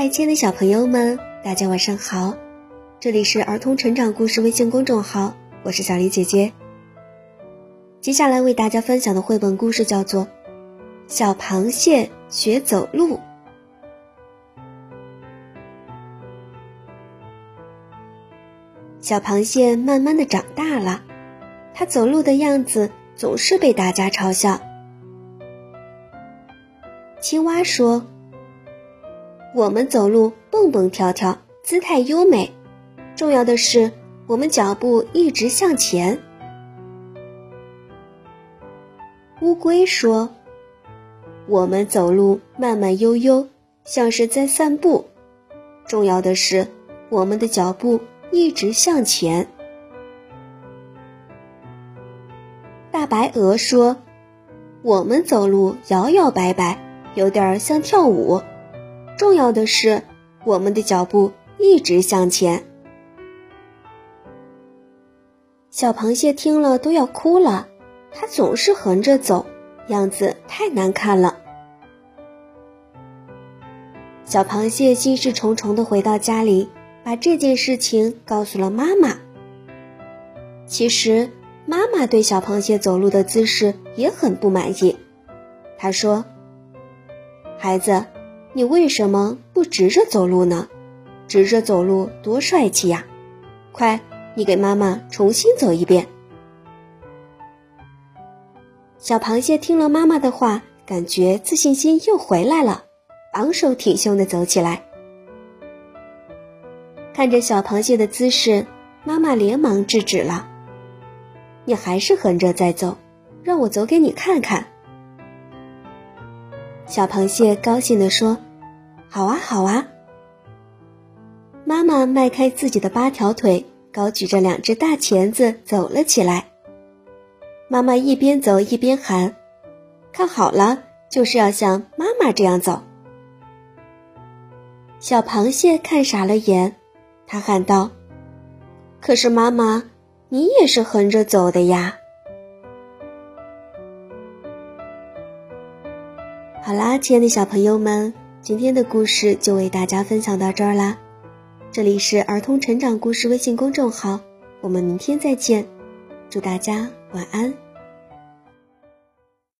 嗨，亲爱的小朋友们，大家晚上好！这里是儿童成长故事微信公众号，我是小黎姐姐。接下来为大家分享的绘本故事叫做《小螃蟹学走路》。小螃蟹慢慢的长大了，它走路的样子总是被大家嘲笑。青蛙说：“我们走路蹦蹦跳跳，姿态优美。重要的是，我们脚步一直向前。”乌龟说：“我们走路慢慢悠悠，像是在散步。重要的是，我们的脚步一直向前。”大白鹅说：“我们走路摇摇摆摆。”有点像跳舞，重要的是我们的脚步一直向前。小螃蟹听了都要哭了，它总是横着走，样子太难看了。小螃蟹心事重重的回到家里，把这件事情告诉了妈妈。其实妈妈对小螃蟹走路的姿势也很不满意，她说。孩子，你为什么不直着走路呢？直着走路多帅气呀！快，你给妈妈重新走一遍。小螃蟹听了妈妈的话，感觉自信心又回来了，昂首挺胸的走起来。看着小螃蟹的姿势，妈妈连忙制止了：“你还是横着在走，让我走给你看看。”小螃蟹高兴地说：“，好啊！”妈妈迈开自己的八条腿，高举着两只大钳子走了起来。妈妈一边走一边喊：“看好了，就是要像妈妈这样走。”小螃蟹看傻了眼，他喊道：“可是妈妈，你也是横着走的呀！”好啦，亲爱的小朋友们，今天的故事就为大家分享到这儿啦。这里是儿童成长故事微信公众号，我们明天再见，祝大家晚安。